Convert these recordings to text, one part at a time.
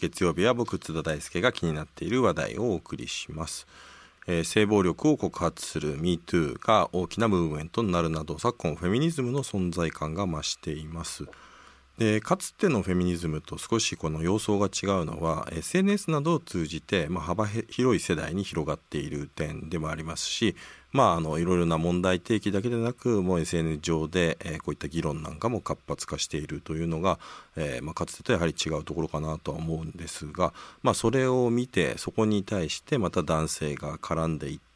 月曜日は僕津田大輔が気になっている話題をお送りします、えー性暴力を告発する MeToo が大きなムーブメントになるなど昨今フェミニズムの存在感が増しています。でかつてのフェミニズムと少しこの様相が違うのは SNS などを通じて、まあ、幅広い世代に広がっている点でもありますし、まあ、あのいろいろな問題提起だけでなくもう SNS 上で、えーこういった議論なんかも活発化しているというのが、えーまあ、かつてとやはり違うところかなとは思うんですが、まあ、それを見てそこに対してまた男性が絡んでいって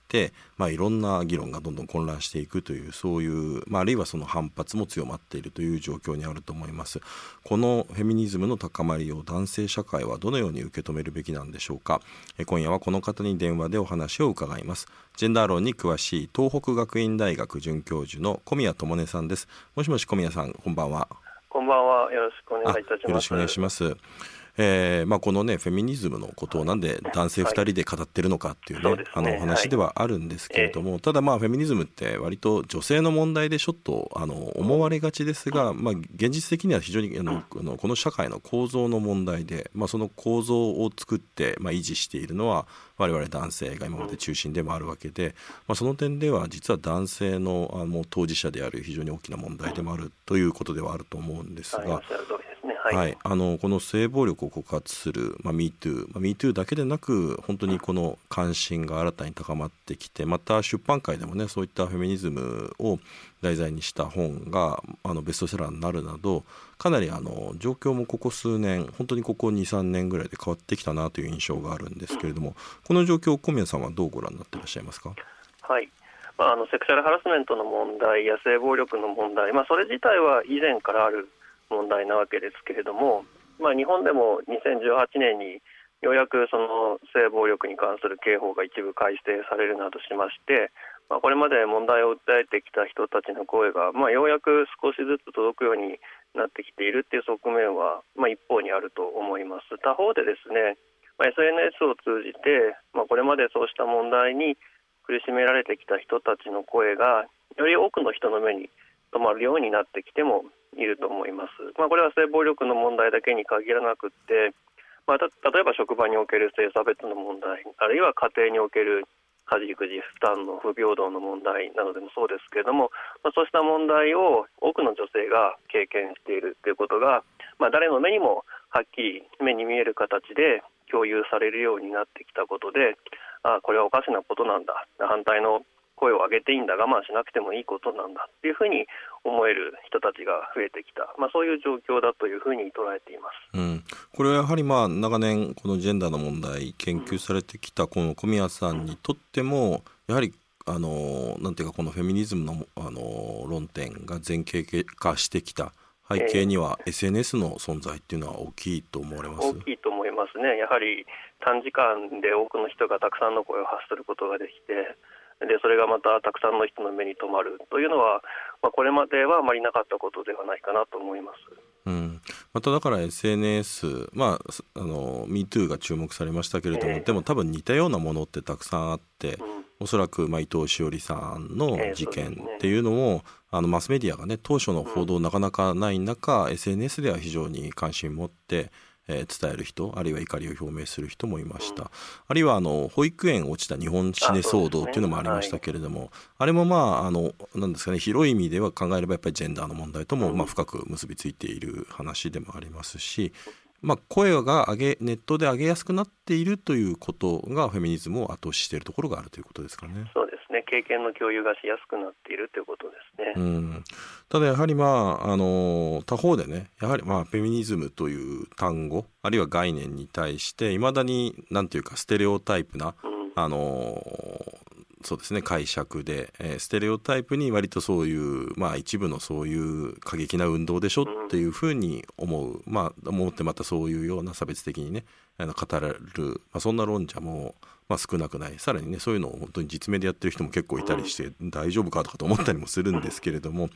まあ、いろんな議論がどんどん混乱していくというそういう、まあ、あるいはその反発も強まっているという状況にあると思いますこのフェミニズムの高まりを男性社会はどのように受け止めるべきなんでしょうかえ今夜はこの方に電話でお話を伺いますジェンダー論に詳しい東北学院大学准教授の小宮智音さんですもしもし小宮さんこんばんはこんばんは。よろしくお願いいたします。よろしくお願いします。えーまあ、このねフェミニズムのことをなんで男性2人で語ってるのかっていうね,、そうですね。あのお話ではあるんですけれども、ただまあフェミニズムって割と女性の問題でちょっとあの思われがちですが、まあ、現実的には非常にあのあのこの社会の構造の問題で、まあ、その構造を作って、まあ、維持しているのは我々男性が今まで中心でもあるわけで、まあ、その点では実は男性のあの当事者である非常に大きな問題でもあるということではあると思うんですはい、ね。はいはい。あのこの性暴力を告発する、まあ、MeToo、まあ、MeToo だけでなく本当にこの関心が新たに高まってきてまた出版界でもねそういったフェミニズムを題材にした本があのベストセラーになるなどかなりあの状況もここ数年本当にここ23年ぐらいで変わってきたなという印象があるんですけれどもこの状況を小宮さんはどうご覧になっていらっしゃいますか？はい。まあ、あのセクシャルハラスメントの問題や性暴力の問題、まあ、それ自体は以前からある問題なわけですけれども、まあ、日本でも2018年にようやくその性暴力に関する刑法が一部改正されるなどしまして、まあ、これまで問題を訴えてきた人たちの声が、まあ、ようやく少しずつ届くようになってきているっていう側面は、まあ、一方にあると思います。他方でですね、まあ、SNS を通じて、まあ、これまでそうした問題に苦しめられてきた人たちの声がより多くの人の目に留まるようになってきてもいると思います。まあ、これは性暴力の問題だけに限らなくって、まあ、た例えば職場における性差別の問題あるいは家庭における家事育児負担の不平等の問題などでもそうですけれども、まあ、そうした問題を多くの女性が経験しているということが、まあ、誰の目にもはっきり目に見える形で共有されるようになってきたことであこれはおかしなことなんだ反対の声を上げていいんだ我慢しなくてもいいことなんだっていうふうに思える人たちが増えてきた、まあ、そういう状況だというふうに捉えています。うん、これはやはりまあ長年このジェンダーの問題研究されてきたこの小宮さんにとってもやはりあのなんていうかこのフェミニズムのあの論点が前傾化してきた背景には SNS の存在っていうのは大きいと思われます？大きいと思いますね、やはり短時間で多くの人がたくさんの声を発することができて、でそれがまたたくさんの人の目に留まるというのは、まあ、これまではあまりなかったことではないかなと思います。うん、まただから SNS まあすあの MeToo が注目されましたけれども、ええ。でも多分似たようなものってたくさんあって、うん。おそらく、まあ、伊藤詩織さんのええ事件っていうのも、あのマスメディアがね当初の報道なかなかない中、SNS では非常に関心を持って、えー伝える人あるいは怒りを表明する人もいました、あるいはあの保育園落ちた日本シネ騒動っていうのもありましたけれどもあ,、れもまああのなんですかね広い意味では考えればやっぱりジェンダーの問題とも、まあ、深く結びついている話でもありますし、まあ、声が上げネットで上げやすくなっているということがフェミニズムを後押ししているところがあるということですかね。そうですね。経験の共有がしやすくなっているということですね。うん、ただやはりまああの他方でねやはりまあフェミニズムという単語あるいは概念に対していまだになんていうかステレオタイプなうん。あのそうですね解釈で、えーステレオタイプに割とそういうまあ一部のそういう過激な運動でしょっていうふうに思う、まあ思ってまたそういうような差別的にねあの語られる、まあ、そんな論者も、まあ、少なくない。さらにねそういうのを本当に実名でやってる人も結構いたりして、大丈夫かとかと思ったりもするんですけれども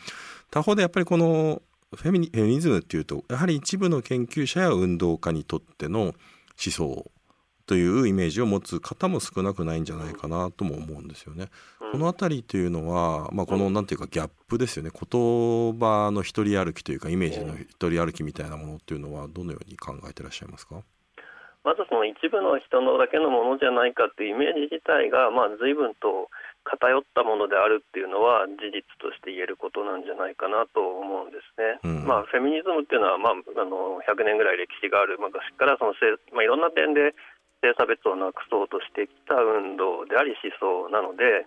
他方でやっぱりこのフェミニズムっていうとやはり一部の研究者や運動家にとっての思想というイメージを持つ方も少なくないんじゃないかなとも思うんですよね。この辺りというのは、まあ、このなんていうかギャップですよね、言葉の一人歩きというかイメージの一人歩きみたいなものっていうのはどのように考えていらっしゃいますか？まずその一部の人のだけのものじゃないかっていうイメージ自体が、まあ、随分と偏ったものであるっていうのは事実として言えることなんじゃないかなと思うんですね。うん、まあ、フェミニズムっていうのは、まあ、あの100年ぐらい歴史がある昔からその、まあ、いろんな点で性差別をなくそうとしてきた運動であり思想なので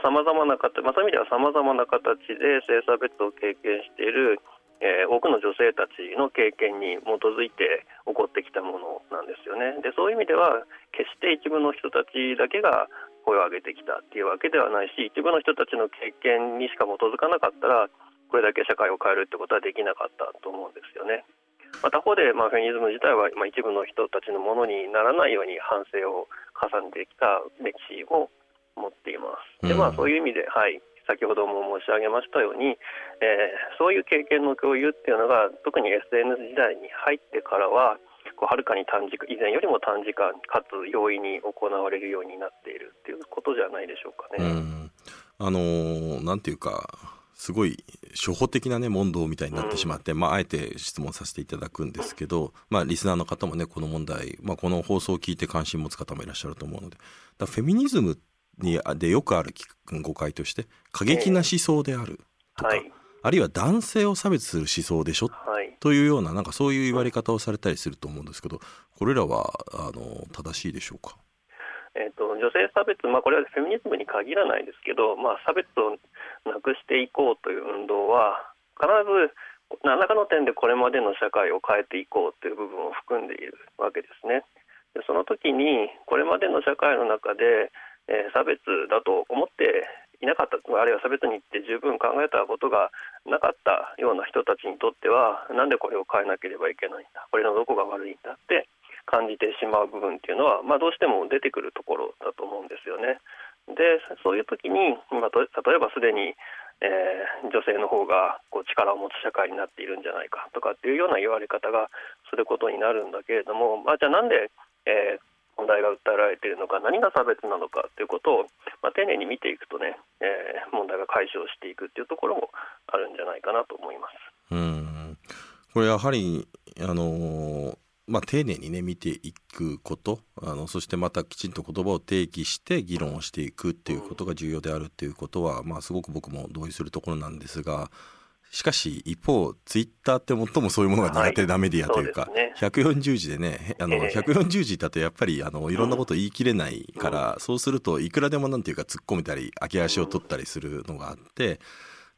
さまざ、まな形、まあ、そういう意味ではさまざまな形で性差別を経験している、えー、多くの女性たちの経験に基づいて起こってきたものなんですよね。でそういう意味では決して一部の人たちだけが声を上げてきたっていうわけではないし一部の人たちの経験にしか基づかなかったらこれだけ社会を変えるってことはできなかったと思うんですよね。まあ、他方で、まあ、フェミニズム自体は、まあ、一部の人たちのものにならないように反省を重ねてきた歴史を持っています。でまあ、そういう意味で、はい、先ほども申し上げましたように、えー、そういう経験の共有っていうのが特に SNS 時代に入ってからはこうはるかに短時間以前よりも短時間かつ容易に行われるようになっているっていうことじゃないでしょうかね。あのー、なんていうかすごい初歩的なね問答みたいになってしまって、まあ、あえて質問させていただくんですけど、まあ、リスナーの方もねこの問題、まあ、この放送を聞いて関心持つ方もいらっしゃると思うのでだフェミニズムにでよくある誤解として過激な思想であるとか、はい、あるいは男性を差別する思想でしょ、はい、というようななんかそういう言われ方をされたりすると思うんですけどこれらはあの正しいでしょうか？えーと、女性差別、まあ、これはフェミニズムに限らないですけど、まあ、差別をなくしていこうという運動は必ず何らかの点でこれまでの社会を変えていこうという部分を含んでいるわけですね。でその時にこれまでの社会の中で、えー、差別だと思っていなかったあるいは差別に行って十分考えたことがなかったような人たちにとってはなんでこれを変えなければいけないんだこれのどこが悪いんだって感じてしまう部分っていうのは、まあ、どうしても出てくるところだと思うんですよね。でそういう時に、まあ、例えばすでに、えー、女性の方がこう力を持つ社会になっているんじゃないかとかっていうような言われ方がすることになるんだけれども、まあ、じゃあなんで、えー、問題が訴えられているのか何が差別なのかということを、まあ、丁寧に見ていくとね、えー、問題が解消していくっていうところもあるんじゃないかなと思います。うんこれやはりあのまあ、丁寧にね見ていくことあのそしてまたきちんと言葉を提起して議論をしていくっていうことが重要であるっていうことは、まあ、すごく僕も同意するところなんですがしかし一方ツイッターって最もそういうものが苦手なメディアというか、はいね、140字でねあの140字だとやっぱりあのいろんなこと言い切れないから、うん、そうするといくらでもなんていうか突っ込めたり空き足を取ったりするのがあって。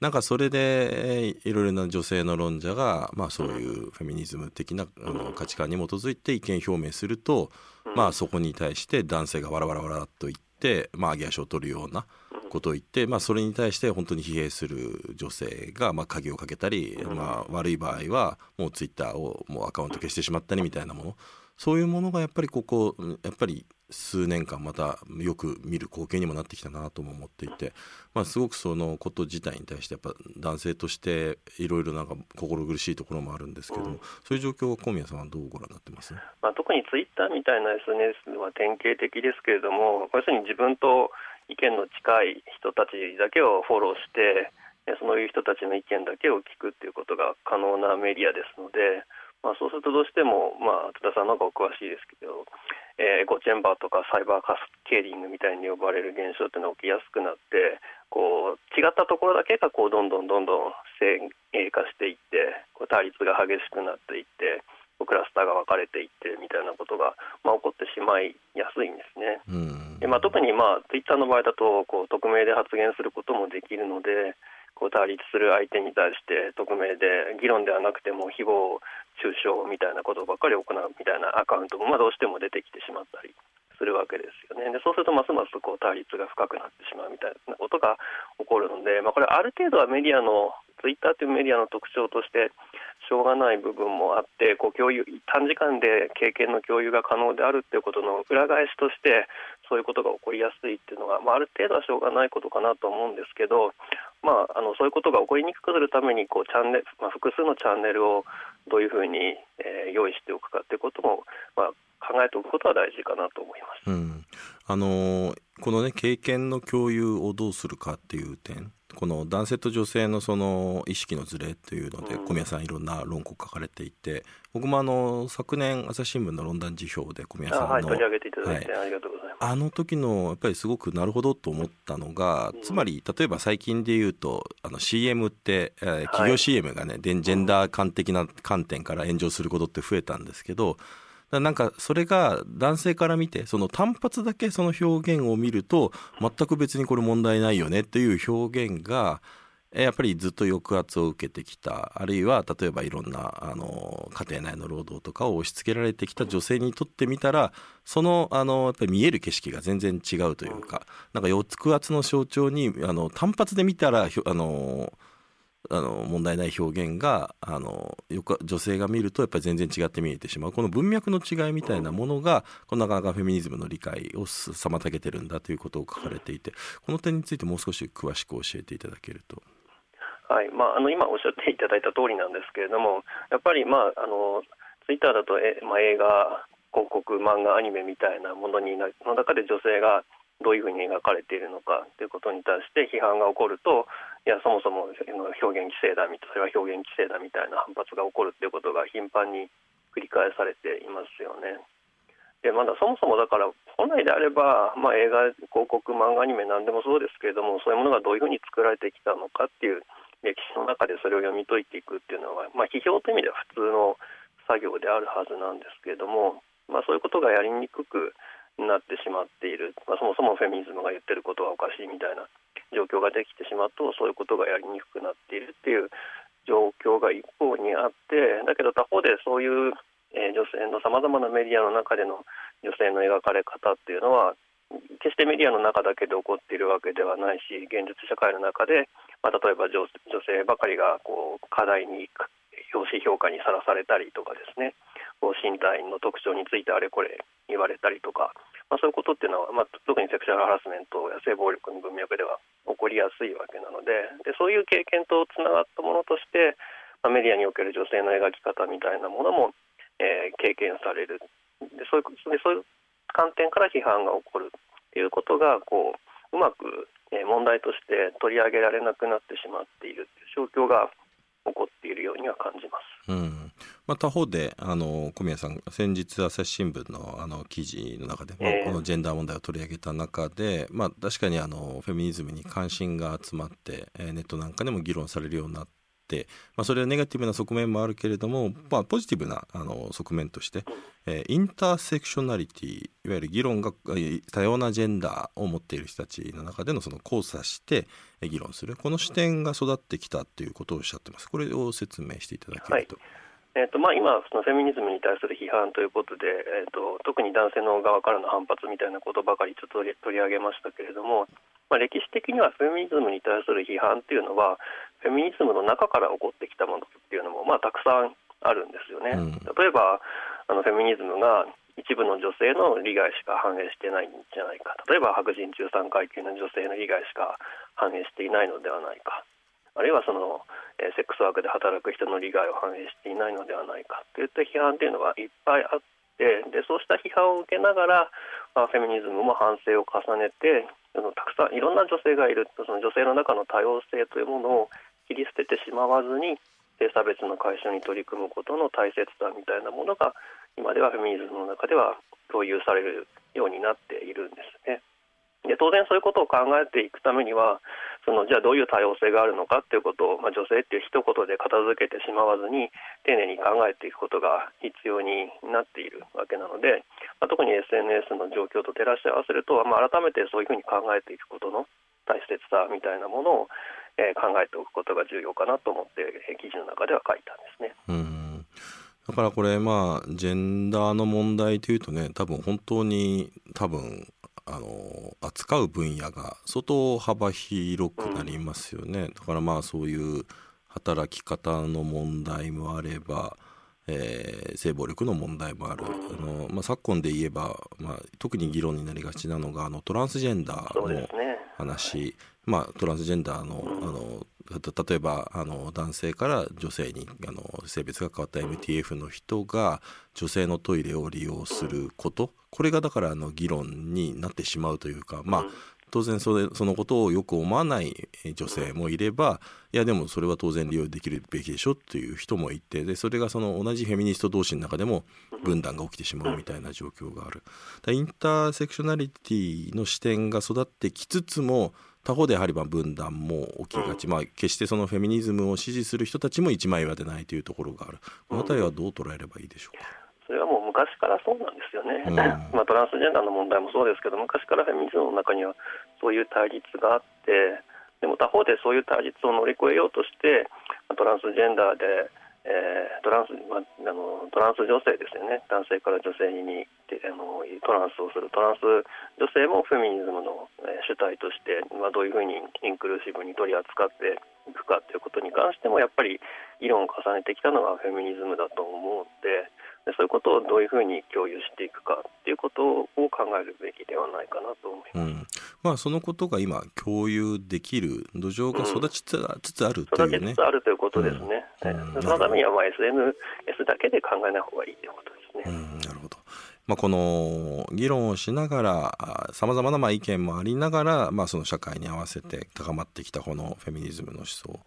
なんかそれでいろいろな女性の論者が、まあ、そういうフェミニズム的なあの価値観に基づいて意見表明すると、まあ、そこに対して男性がわらわらわらっと言って、まあ、上げ足を取るようなことを言って、まあ、それに対して本当に疲弊する女性が、まあ、鍵をかけたり、まあ、悪い場合はもうツイッターをもうアカウント消してしまったりみたいなもの。そういうものがやっぱりここやっぱり数年間またよく見る光景にもなってきたなとも思っていて、まあ、すごくそのこと自体に対してやっぱ男性としていろいろなんか心苦しいところもあるんですけども、うん、そういう状況を小宮さんはどうご覧になってます、まあ、特にツイッターみたいな SNS は典型的ですけれども要するに自分と意見の近い人たちだけをフォローしてそういう人たちの意見だけを聞くっていうことが可能なメディアですので。まあ、そうするとどうしても、まあ、津田さんの方がお詳しいですけど、えー、エコチェンバーとかサイバーカスケーリングみたいに呼ばれる現象っていうのが起きやすくなってこう違ったところだけがこうどんどんどんどん先鋭化していってこう対立が激しくなっていってクラスターが分かれていってみたいなことが、まあ、起こってしまいやすいんですね。でまあ、特に、まあ、ツイッターの場合だとこう匿名で発言することもできるのでこう対立する相手に対して匿名で議論ではなくても誹謗中傷みたいなことばっかり行うみたいなアカウントもまあどうしても出てきてしまったりするわけですよね。でそうするとますますこう対立が深くなってしまうみたいなことが起こるので、まあ、これある程度はメディアのツイッターというメディアの特徴としてしょうがない部分もあってこう共有短時間で経験の共有が可能であるということの裏返しとしてそういうことが起こりやすいっていうのが、まあ、ある程度はしょうがないことかなと思うんですけど、まあ、あのそういうことが起こりにくくするためにこうチャンネル、まあ、複数のチャンネルをどういうふうに、えー、用意しておくかということも、まあ、考えておくことは大事かなと思います。うん、あのこのね経験の共有をどうするかっていう点この男性と女性のその意識のズレというので、小宮さんいろんな論考書かれていて僕もあの昨年朝日新聞の論壇辞表で小宮さんの、はい、取り上げていただいて、はい、ありがとうございます。あの時のやっぱりすごくなるほどと思ったのが、つまり例えば最近で言うとあの CM って、えー、企業 CM がね、はい、ジェンダー観的な観点から炎上することって増えたんですけどなんかそれが男性から見てその単発だけその表現を見ると全く別にこれ問題ないよねっていう表現がやっぱりずっと抑圧を受けてきた。あるいは例えばいろんなあの家庭内の労働とかを押し付けられてきた女性にとってみたらそのあのやっぱり見える景色が全然違うというかなんか抑圧の象徴にあの単発で見たらあのあの問題ない表現があのよく女性が見るとやっぱり全然違って見えてしまうこの文脈の違いみたいなものがこのなかなかフェミニズムの理解を妨げてるんだということを書かれていてこの点についてもう少し詳しく教えていただけると。はいまあ、あの今おっしゃっていただいた通りなんですけれどもやっぱり、まあ、あのツイッターだとえ、まあ、映画広告漫画アニメみたいなものにの中で女性がどういうふうに描かれているのかということに対して批判が起こるといやそもそも表現規制だみたいそれは表現規制だみたいな反発が起こるということが頻繁に繰り返されていますよね。でまだそもそもだから本来であれば、まあ、映画広告漫画アニメ何でもそうですけれどもそういうものがどういうふうに作られてきたのかっていう歴史の中でそれを読み解いていくっていうのは、まあ、批評という意味では普通の作業であるはずなんですけれども、まあ、そういうことがやりにくくなってしまっている、まあ、そもそもフェミニズムが言ってることはおかしいみたいな状況ができてしまうとそういうことがやりにくくなっているっていう状況が一方にあってだけど他方でそういう、え、女性のさまざまなメディアの中での女性の描かれ方っていうのは決してメディアの中だけで起こっているわけではないし現実社会の中で、まあ、例えば女性ばかりがこう課題に表紙評価にさらされたりとかですね。身体の特徴についてあれこれ言われたりとか、まあ、そういうことっていうのは、まあ、特にセクシャルハラスメントや性暴力の文脈では起こりやすいわけなので。でそういう経験とつながったものとして、まあ、メディアにおける女性の描き方みたいなものも、えー、経験される。でそういうでそういう観点から批判が起こるということがこううまく、問題として取り上げられなくなってしまっているという状況が起こっているようには感じます。うんまあ、他方であの小宮さん先日朝日新聞のあの記事の中で、まあ、このジェンダー問題を取り上げた中で、まあ、確かにあのフェミニズムに関心が集まって、えー、ネットなんかでも議論されるようになって、まあ、それはネガティブな側面もあるけれども、まあ、ポジティブなあの側面として、えー、インターセクショナリティいわゆる議論が多様なジェンダーを持っている人たちの中でのその交差して議論する。この視点が育ってきたということをおっしゃってます。これを説明していただけると。はい。えーとまあ、今、そのフェミニズムに対する批判ということで、えーと、特に男性の側からの反発みたいなことばかりちょっと取り上げましたけれども、まあ、歴史的にはフェミニズムに対する批判っていうのはフェミニズムの中から起こってきたものっていうのも、まあ、たくさんあるんですよね。うん、例えばあのフェミニズムが一部の女性の利害しか反映してないんじゃないか。例えば白人中産階級の女性の利害しか反映していないのではないか。あるいはその、えー、セックスワークで働く人の利害を反映していないのではないか。といった批判というのがいっぱいあってでそうした批判を受けながら、まあ、フェミニズムも反省を重ねてたくさんいろんな女性がいる。その女性の中の多様性というものを切り捨ててしまわずに性差別の解消に取り組むことの大切さみたいなものが今ではフェミニズムの中では共有されるようになっているんですね。で当然そういうことを考えていくためにはそのじゃあどういう多様性があるのかっていうことを、まあ、女性っていう一言で片付けてしまわずに丁寧に考えていくことが必要になっているわけなので、まあ、特に SNS の状況と照らし合わせると、まあ、改めてそういうふうに考えていくことの大切さみたいなものを、えー、考えておくことが重要かなと思って記事の中では書いたんですね。うん。だからこれまあジェンダーの問題というとね多分本当に多分あの扱う分野が相当幅広くなりますよね、うん、だからまあそういう働き方の問題もあれば、えー、性暴力の問題もある、あのまあ、昨今で言えば、まあ、特に議論になりがちなのがあのトランスジェンダーの、ね、話、まあ、トランスジェンダーのあの例えばあの男性から女性にあの性別が変わった MTF の人が女性のトイレを利用すること。これがだからあの議論になってしまうというか、まあ、当然それそのことをよく思わない女性もいればいやでもそれは当然利用できるべきでしょっていう人もいてでそれがその同じフェミニスト同士の中でも分断が起きてしまうみたいな状況がある。インターセクショナリティの視点が育ってきつつも他方でやはりま分断も起きがち、まあ、決してそのフェミニズムを支持する人たちも一枚岩でないというところがあるこの辺りはどう捉えればいいでしょうか？それはもう昔からそうなんですよね、うん、まあ、トランスジェンダーの問題もそうですけど昔からフェミニズムの中にはそういう対立があってでも他方でそういう対立を乗り越えようとしてトランスジェンダーで、えー、トランス、まあ、あのトランス女性ですよね。男性から女性にあのトランスをする。トランス女性もフェミニズムの、え主体として、まあ、どういうふうにインクルーシブに取り扱っていくかということに関してもやっぱり議論を重ねてきたのがフェミニズムだと思うので。でそういうことをどういうふうに共有していくかっていうことを考えるべきではないかなと思います、うん。まあ、そのことが今共有できる土壌が育ちつつあるというね、うん、育ちつつあるということですね、うん、そのためにはまあ SNS だけで考えない方がいいということですね。なるほど。まあ、この議論をしながらさまざまなまあ意見もありながら、まあ、その社会に合わせて高まってきたこのフェミニズムの思想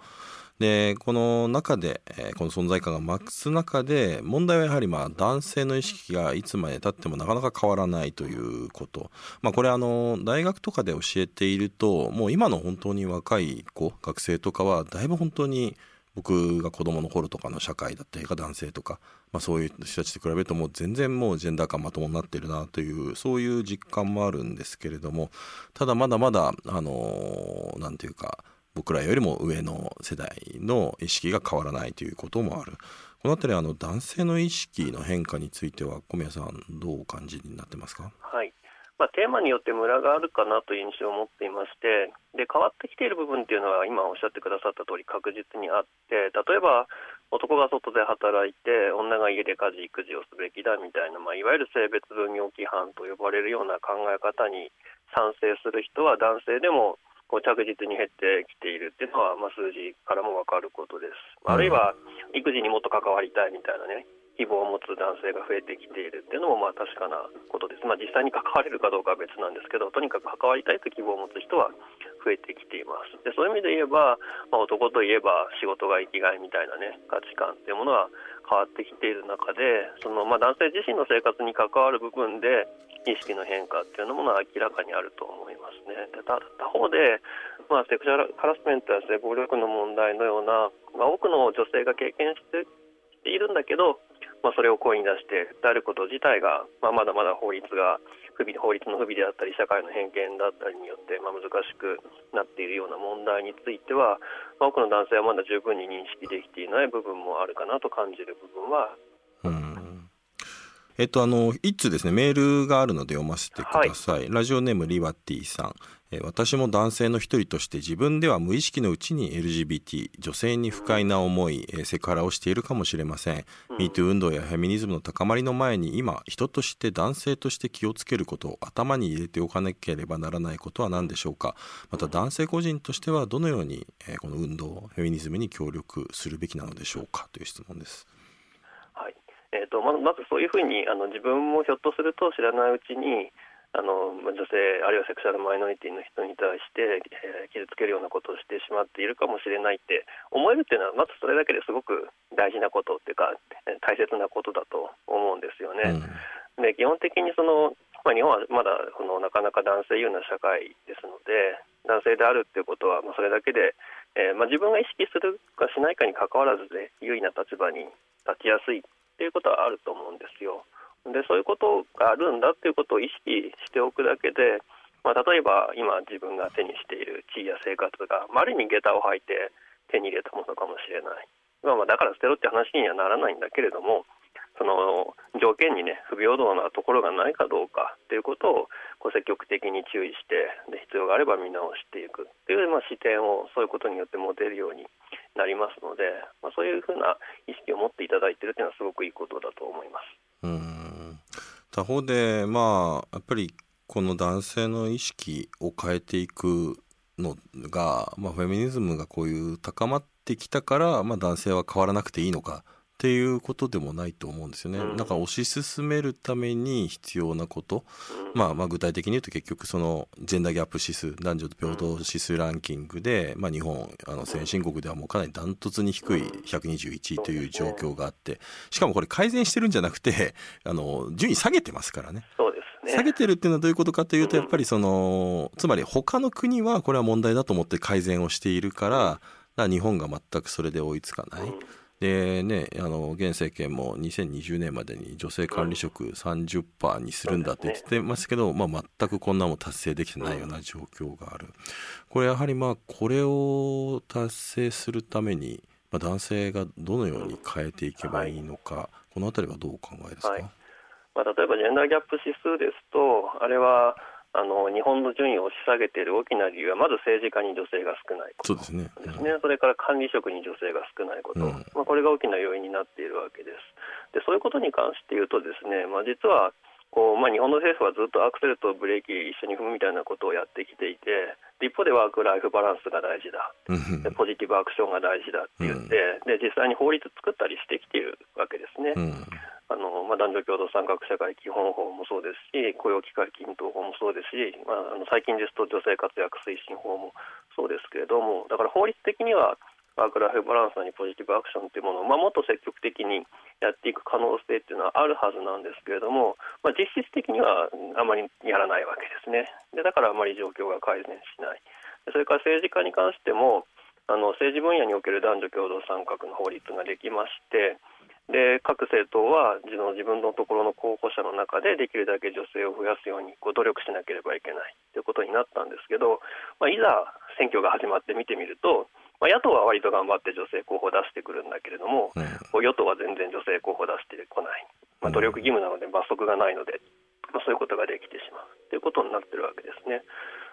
でこの中で、え、この存在感が増す中で問題はやはりまあ男性の意識がいつまでたってもなかなか変わらないということ、まあ、これあの大学とかで教えているともう今の本当に若い子学生とかはだいぶ本当に僕が子供の頃とかの社会だったりが男性とか、まあ、そういう人たちと比べるともう全然もうジェンダー感まともになってるなというそういう実感もあるんですけれどもただまだまだあの何て言うか僕らよりも上の世代の意識が変わらないということもある。この辺りあの男性の意識の変化については小宮さんどうお感じになってますか？はい。まあ、テーマによってムラがあるかなという印象を持っていましてで変わってきている部分っていうのは今おっしゃってくださった通り確実にあって例えば男が外で働いて女が家で家事育児をすべきだみたいな、まあ、いわゆる性別分業規範と呼ばれるような考え方に賛成する人は男性でもこう着実に減ってきているっていうのは、まあ、数字からも分かることです。あるいは育児にもっと関わりたいみたいなね希望を持つ男性が増えてきているっていうのもまあ確かなことです。まあ、実際に関われるかどうかは別なんですけど、とにかく関わりたいという希望を持つ人は増えてきています。でそういう意味で言えば、まあ、男といえば仕事が生きがいみたいなね価値観っていうものは変わってきている中で、そのまあ男性自身の生活に関わる部分で意識の変化っていうのも明らかにあると思いますね。で他方で、まあ、セクシャルハラスメントや性暴力の問題のような、まあ、多くの女性が経験しているんだけど、まあ、それを声に出して訴えること自体が、まあ、まだまだ法律が不備法律の不備であったり社会の偏見だったりによって、まあ、難しくなっているような問題については、まあ、多くの男性はまだ十分に認識できていない部分もあるかなと感じる部分はえっと、あの、一通ですね、メールがあるので読ませてください。はい、ラジオネームリワティさん。え私も男性の一人として自分では無意識のうちに LGBT 女性に不快な思い、えセクハラをしているかもしれません、うん、MeToo 運動やフェミニズムの高まりの前に今人として男性として気をつけることを頭に入れておかなければならないことは何でしょうか。また男性個人としてはどのように、えこの運動フェミニズムに協力するべきなのでしょうかという質問ですえーと、まずまずそういうふうにあの自分もひょっとすると知らないうちにあの女性あるいはセクシャルマイノリティの人に対して、えー、傷つけるようなことをしてしまっているかもしれないって思えるっていうのはまずそれだけですごく大事なことっていうか大切なことだと思うんですよね。うん、で基本的にその、まあ、日本はまだこのなかなか男性優位な社会ですので男性であるっていうことは、まあ、それだけで、えーまあ、自分が意識するかしないかにかかわらずで優位な立場に立ちやすいっていうことはあると思うんですよ。でそういうことがあるんだっていうことを意識しておくだけで、まあ、例えば今自分が手にしている地位や生活が、まあ、ある意味下駄を履いて手に入れたものかもしれない、まあ、まあだから捨てろって話にはならないんだけれどもその条件にね不平等なところがないかどうかっていうことをこう積極的に注意してで必要があれば見直していくっていう、まあ、視点をそういうことによって持てるようになりますので、まあ、そういうふうな意識を持っていただいているというのはすごくいいことだと思います。うん他方でまあやっぱりこの男性の意識を変えていくのが、まあ、フェミニズムがこういう高まってきたから、まあ、男性は変わらなくていいのかっていうことでもないと思うんですよね。うん、なんか推し進めるために必要なこと、うん、まあ、まあ具体的に言うと結局そのジェンダーギャップ指数男女平等指数ランキングで、まあ、日本あの先進国ではもうかなりダントツに低い121位という状況があってしかもこれ改善してるんじゃなくてあの順位下げてますからね。そうですね下げてるっていうのはどういうことかというとやっぱりそのつまり他の国はこれは問題だと思って改善をしているから日本が全くそれで追いつかない。でね、あの現政権も2020年までに女性管理職30%にするんだって言ってますけど、まあ、全くこんなも達成できてないような状況がある。これやはりまあこれを達成するために、まあ、男性がどのように変えていけばいいのか、はい、この辺りはどうお考えですか、はい、まあ、例えばジェンダーギャップ指数ですとあれはあの日本の順位を押し下げている大きな理由は、まず政治家に女性が少ないこと。ですね、ですね、それから管理職に女性が少ないこと、うん、まあ、これが大きな要因になっているわけです。でそういうことに関して言うと、ですね、まあ、実はこう、まあ、日本の政府はずっとアクセルとブレーキ一緒に踏むみたいなことをやってきていて、一方でワーク・ライフ・バランスが大事だ、でポジティブアクションが大事だって言って、で実際に法律作ったりしてきているわけですね。あのまあ、男女共同参画社会基本法もそうですし雇用機会均等法もそうですし、まあ、あの最近ですと女性活躍推進法もそうですけれどもだから法律的にはワークライフバランスにポジティブアクションというものを、まあ、もっと積極的にやっていく可能性っていうのはあるはずなんですけれども、まあ、実質的にはあまりやらないわけですね。でだからあまり状況が改善しない。それから政治家に関してもあの政治分野における男女共同参画の法律ができましてで各政党は自分自分のところの候補者の中でできるだけ女性を増やすようにこう努力しなければいけないということになったんですけど、まあ、いざ選挙が始まって見てみると、まあ、野党は割と頑張って女性候補を出してくるんだけれども、うん、与党は全然女性候補を出してこない、まあ、努力義務なので罰則がないので、まあ、そういうことができてしまうということになってるわけですね。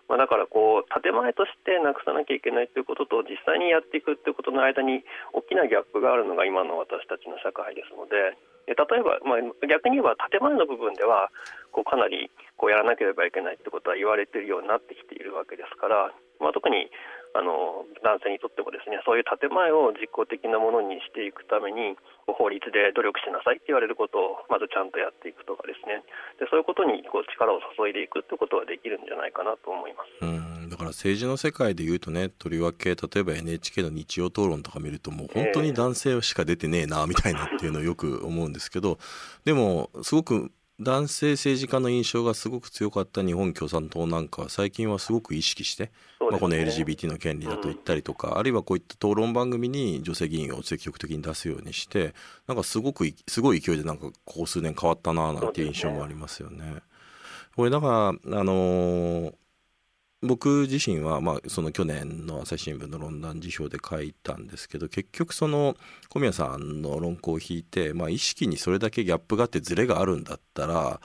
まあ、だからこう建前としてなくさなきゃいけないということと実際にやっていくということの間に大きなギャップがあるのが今の私たちの社会ですので例えば、まあ、逆に言えば建前の部分ではこうかなりこうやらなければいけないということは言われているようになってきているわけですから、まあ、特にあの男性にとってもですねそういう建前を実効的なものにしていくために法律で努力しなさいって言われることをまずちゃんとやっていくとかですね。でそういうことにこう力を注いでいくってことはできるんじゃないかなと思います。うん。だから政治の世界でいうとねとりわけ例えば NHK の日曜討論とか見るともう本当に男性しか出てねえなみたいなっていうのをよく思うんですけどでもすごく男性政治家の印象がすごく強かった日本共産党なんかは最近はすごく意識して、ね、まあ、この LGBT の権利だと言ったりとか、うん、あるいはこういった討論番組に女性議員を積極的に出すようにしてなんかすごくすごい勢いでなんかここ数年変わったななんていう印象もありますよね。これだからあのー僕自身は、まあ、その去年の朝日新聞の論壇辞表で書いたんですけど結局その小宮さんの論考を引いて、まあ、意識にそれだけギャップがあってズレがあるんだったら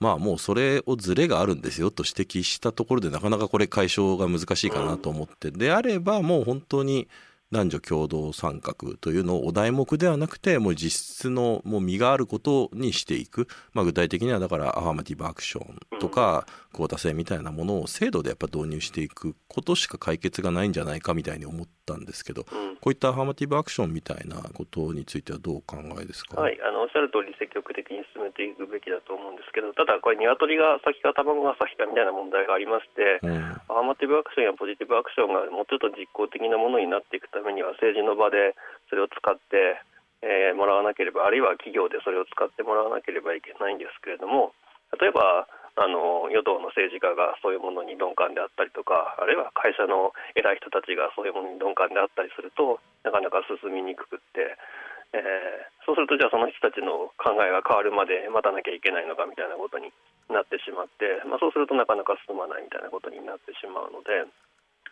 まあもうそれをズレがあるんですよと指摘したところでなかなかこれ解消が難しいかなと思って。であればもう本当に男女共同参画というのをお題目ではなくてもう実質のもう身があることにしていく、まあ、具体的にはだからアファーマティブアクションとかクオータ制みたいなものを制度でやっぱ導入していくことしか解決がないんじゃないかみたいに思ったんですけど、こういったアファーマティブアクションみたいなことについてはどうお考えですか、はい、あのおっしゃる通り積極的に進めていくべきだと思うんですけどただこれ鶏が先か卵が先かみたいな問題がありまして、うん、アファーマティブアクションやポジティブアクションがもうちょっと実効的なものになっていくためには政治の場でそれを使って、えー、もらわなければあるいは企業でそれを使ってもらわなければいけないんですけれども例えばあの与党の政治家がそういうものに鈍感であったりとかあるいは会社の偉い人たちがそういうものに鈍感であったりするとなかなか進みにくくって、えー、そうするとじゃあその人たちの考えが変わるまで待たなきゃいけないのかみたいなことになってしまって、まあ、そうするとなかなか進まないみたいなことになってしまうので。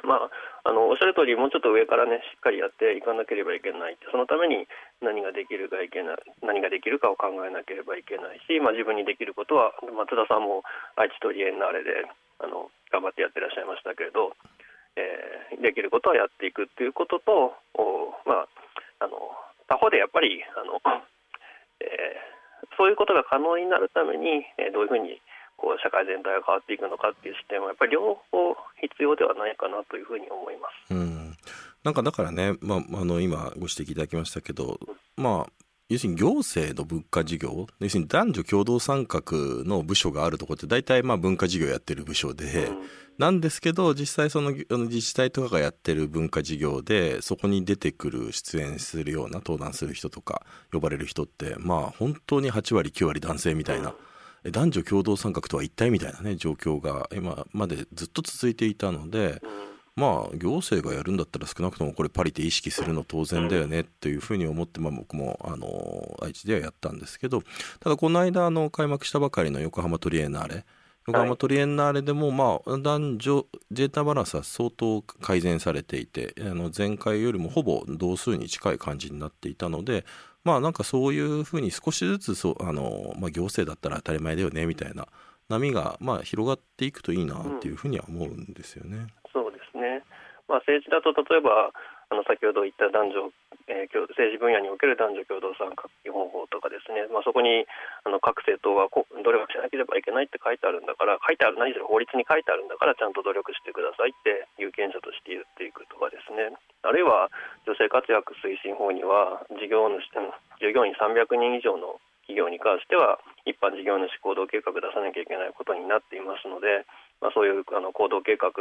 まあ、あのおっしゃる通り、もうちょっと上からね、しっかりやっていかなければいけない。そのために何ができるかいけない、何ができるかを考えなければいけないし、まあ、自分にできることは、松田さんも愛知トリエンナーレであの頑張ってやってらっしゃいましたけれど、えー、できることはやっていくっていうことと、おまあ、あの他方でやっぱりあの、えー、そういうことが可能になるために、えー、どういうふうにこう社会全体が変わっていくのかっていう視点はやっぱり両方必要ではないかなというふうに思います。うんなんかだからね、まあ、あの今ご指摘いただきましたけど、まあ要するに行政の文化事業要するに男女共同参画の部署があるところって大体まあ文化事業やってる部署で、うん、なんですけど実際その自治体とかがやってる文化事業でそこに出てくる出演するような登壇する人とか呼ばれる人ってまあ本当に8割9割男性みたいな。うん、男女共同参画とは一体みたいなね状況が今までずっと続いていたので、うんまあ行政がやるんだったら少なくともこれパリテ意識するの当然だよねっていうふうに思って、まあ、僕もあの愛知ではやったんですけどただこの間あの開幕したばかりの横浜トリエンナーレ。横浜トリエンナーレでも、まあ、男女ジェータバランスは相当改善されていてあの前回よりもほぼ同数に近い感じになっていたのでまあなんかそういうふうに少しずつそうあの、まあ、行政だったら当たり前だよねみたいな波が、まあ、広がっていくといいなっていうふうには思うんですよね。うんまあ、政治だと例えばあの先ほど言った男女、えー、政治分野における男女共同参画基本法とかですね、まあ、そこにあの各政党がこ努力しなければいけないって書いてあるんだから書いてある何しろ法律に書いてあるんだからちゃんと努力してくださいって有権者として言っていくとかですね。あるいは女性活躍推進法には事業主従業員300人以上の企業に関しては一般事業主行動計画出さなきゃいけないことになっていますので、まあ、そういうあの行動計画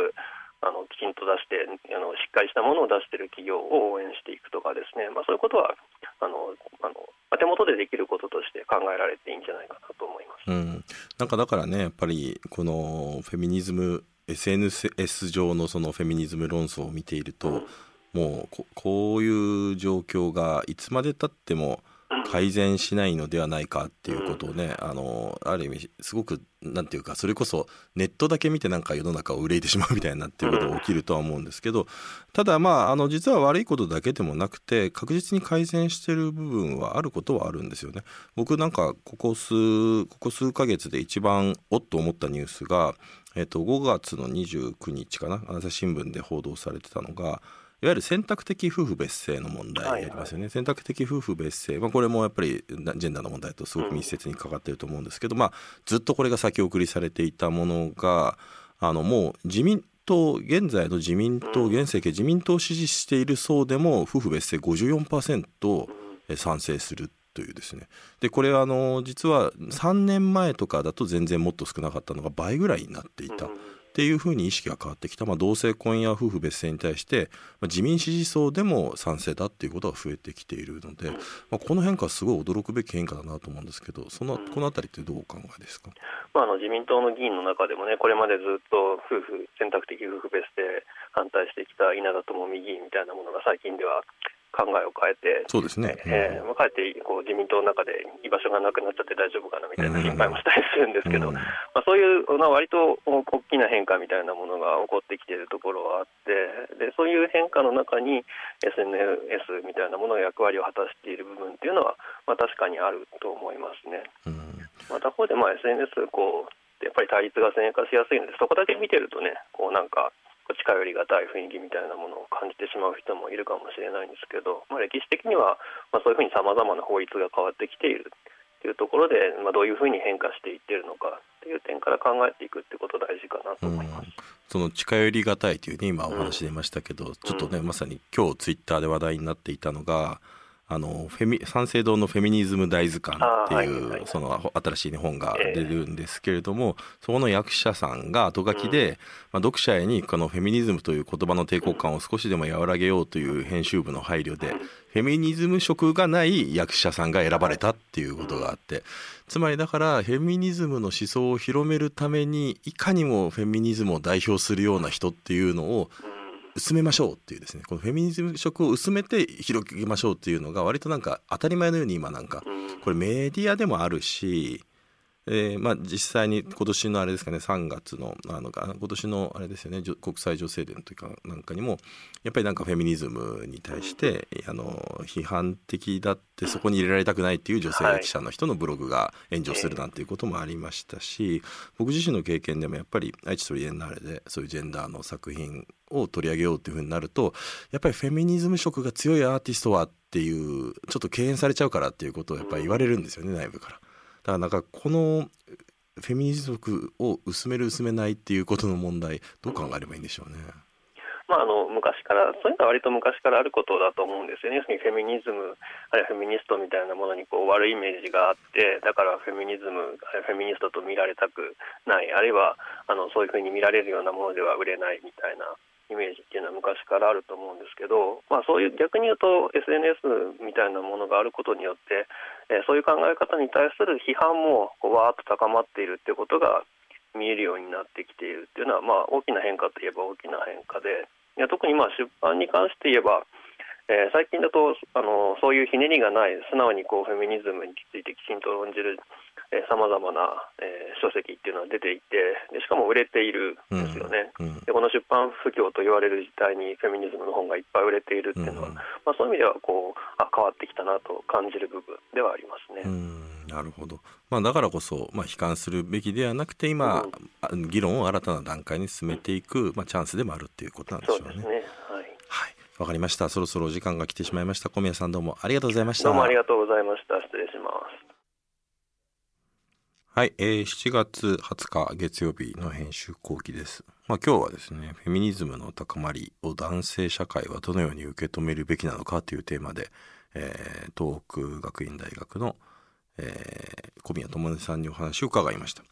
あのきちんと出してあのしっかりしたものを出している企業を応援していくとかですね、まあ、そういうことはあのあの手元でできることとして考えられていいんじゃないかなと思います。うん、なんかだからねやっぱりこのフェミニズム SNS 上のそのフェミニズム論争を見ていると、うん、もうここういう状況がいつまでたっても改善しないのではないかっていうことをね、あのある意味すごくなんていうかそれこそネットだけ見てなんか世の中を憂いてしまうみたいなっていうことが起きるとは思うんですけどただまああの実は悪いことだけでもなくて確実に改善してる部分はあることはあるんですよね。僕なんかここ数ここ数ヶ月で一番おっと思ったニュースが、えっと、5月の29日かな朝日新聞で報道されてたのがいわゆる選択的夫婦別姓の問題ありますよね、はいはい、選択的夫婦別姓、まあ、これもやっぱりジェンダーの問題とすごく密接にかかっていると思うんですけど、うん、まあ、ずっとこれが先送りされていたものがあのもう自民党現在の自民党現政権自民党を支持している層でも夫婦別姓54%賛成するというですね。でこれはあの実は3年前とかだと全然もっと少なかったのが倍ぐらいになっていた。っていうふうに意識が変わってきた、まあ、同性婚や夫婦別姓に対して、まあ、自民支持層でも賛成だっていうことが増えてきているので、まあ、この変化はすごい驚くべき変化だなと思うんですけどそのこの辺りってどうお考えですか、まあ、あの自民党の議員の中でもねこれまでずっと夫婦選択的夫婦別姓反対してきた稲田朋美議員みたいなものが最近では考えを変えて、そうですね、えーまあ、かえってこう自民党の中で居場所がなくなっちゃって大丈夫かなみたいな心配もしたりするんですけど、うん、まあ、そういう、まあ、割と大きな変化みたいなものが起こってきているところはあってでそういう変化の中に SNS みたいなものが役割を果たしている部分っていうのは、まあ、確かにあると思いますね。うん、また他方でまあ SNS こうやっぱり対立が先鋭化しやすいのでそこだけ見てるとねこうなんか近寄りがたい雰囲気みたいなものを感じてしまう人もいるかもしれないんですけど、まあ、歴史的には、まあ、そういうふうにさまざまな法律が変わってきているというところで、まあ、どういうふうに変化していっているのかという点から考えていくってこと大事かなと思います。その近寄りがたいというね今お話出ましたけど、うん、ちょっとね、まさに今日ツイッターで話題になっていたのがあのフェミ三省堂のフェミニズム大図鑑っていう、はい、その新しい、本が出るんですけれども、えー、そこの役者さんが後書きで、うん、まあ、読者へにこのフェミニズムという言葉の抵抗感を少しでも和らげようという編集部の配慮で、うん、フェミニズム色がない役者さんが選ばれたっていうことがあってつまりだからフェミニズムの思想を広めるためにいかにもフェミニズムを代表するような人っていうのを、うん薄めましょうっていうですねこのフェミニズム色を薄めて広げましょうっていうのが割となんか当たり前のように今なんかこれメディアでもあるしえーまあ、実際に今年のあれですかね3月のあの今年のあれですよね国際女性デーというかなんかにもやっぱりなんかフェミニズムに対してあの批判的だってそこに入れられたくないっていう女性記者の人のブログが炎上するなんていうこともありましたし僕自身の経験でもやっぱり愛知トリエンナーレでそういうジェンダーの作品を取り上げようっていうふうになるとやっぱりフェミニズム色が強いアーティストはっていうちょっと敬遠されちゃうからっていうことをやっぱり言われるんですよね内部から。だからなんかこのフェミニズムを薄める薄めないっていうことの問題どう考えればいいんでしょうね。まあ、あの昔からそういうのは割と昔からあることだと思うんですよね、要するにフェミニズム、あるいはフェミニストみたいなものにこう悪いイメージがあって、だからフェミニズム、あるいはフェミニストと見られたくない、あるいはあのそういうふうに見られるようなものでは売れないみたいなイメージっていうのは昔からあると思うんですけど、まあ、そういう逆に言うと SNS みたいなものがあることによって、えー、そういう考え方に対する批判もこうわーっと高まっているっていうことが見えるようになってきているっていうのは、まあ、大きな変化といえば大きな変化で。いや特にまあ出版に関して言えば、えー、最近だとあのそういうひねりがない素直にこうフェミニズムについてきちんと論じるさまざまな、えー、書籍っていうのは出ていてでしかも売れているんですよね、うんうん、でこの出版不況と言われる時代にフェミニズムの本がいっぱい売れているっていうのは、うん、まあ、そういう意味ではこうあ変わってきたなと感じる部分ではありますね。なるほど、まあ、だからこそ、まあ、悲観するべきではなくて今、うん、議論を新たな段階に進めていく、まあ、チャンスでもあるっていうことなんでしょうね。そうですね。はい。はい。わかりました。そろそろお時間が来てしまいました。小宮さんどうもありがとうございました。どうもありがとうございましたはい、えー、7月20日月曜日の編集後期です。まあ、今日はですね、フェミニズムの高まりを男性社会はどのように受け止めるべきなのかというテーマで、えー、東北学院大学のえー、小宮智音さんにお話を伺いました。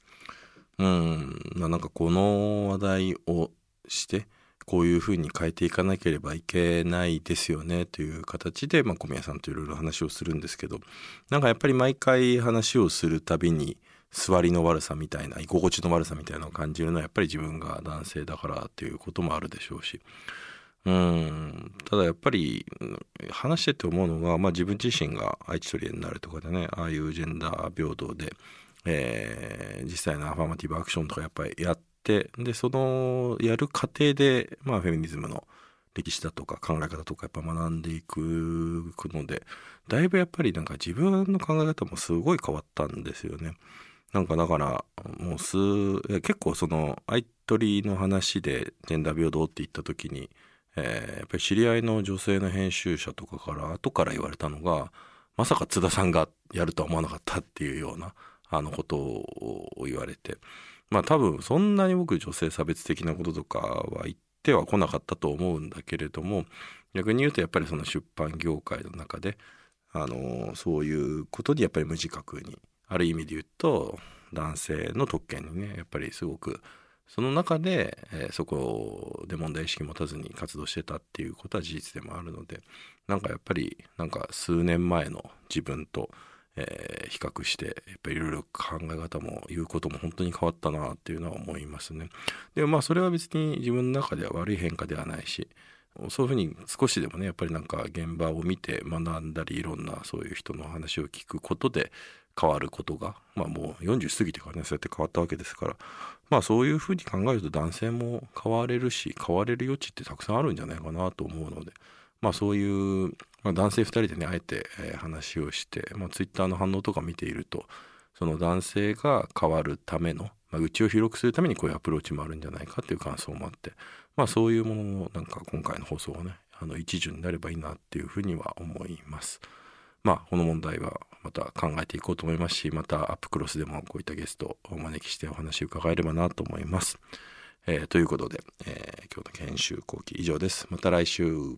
うん、まあ、なんかこの話題をしてこういうふうに変えていかなければいけないですよねという形で、まあ、小宮さんといろいろ話をするんですけどなんかやっぱり毎回話をするたびに座りの悪さみたいな居心地の悪さみたいなのを感じるのはやっぱり自分が男性だからっていうこともあるでしょうしうんただやっぱり話してて思うのが、まあ、自分自身が愛知トリエになるとかでねああいうジェンダー平等で、えー、実際のアファーマティブアクションとかやっぱりやってでそのやる過程で、まあ、フェミニズムの歴史だとか考え方とかやっぱ学んでいくのでだいぶやっぱりなんか自分の考え方もすごい変わったんですよね。なんかだからもうす結構その愛取りの話でジェンダー平等って言った時にえー、やっぱり知り合いの女性の編集者とかから後から言われたのがまさか津田さんがやるとは思わなかったっていうようなあのことを言われて。まあ多分そんなに僕女性差別的なこととかは言っては来なかったと思うんだけれども逆に言うとやっぱりその出版業界の中であのそういうことにやっぱり無自覚にある意味で言うと男性の特権にねやっぱりすごくその中で、えー、そこで問題意識持たずに活動してたっていうことは事実でもあるのでなんかやっぱりなんか数年前の自分と、えー、比較してやっぱりいろいろ考え方も言うことも本当に変わったなっていうのは思いますね。でもまあそれは別に自分の中では悪い変化ではないしそういうふうに少しでもねやっぱりなんか現場を見て学んだりいろんなそういう人の話を聞くことで変わることが、まあ、もう40過ぎてからねそうやって変わったわけですからまあそういうふうに考えると男性も変われるし変われる余地ってたくさんあるんじゃないかなと思うのでまあそういう、まあ、男性2人でねあえて、え話をして、まあ、ツイッターの反応とか見ているとその男性が変わるための、まあ、内を広くするためにこういうアプローチもあるんじゃないかっていう感想もあってまあそういうもののなんか今回の放送がねあの一助になればいいなっていうふうには思います。まあこの問題はまた考えていこうと思いますしまたアップクロスでもこういったゲストをお招きしてお話を伺えればなと思います。えー、ということで、えー、今日の研修後期以上です。また来週。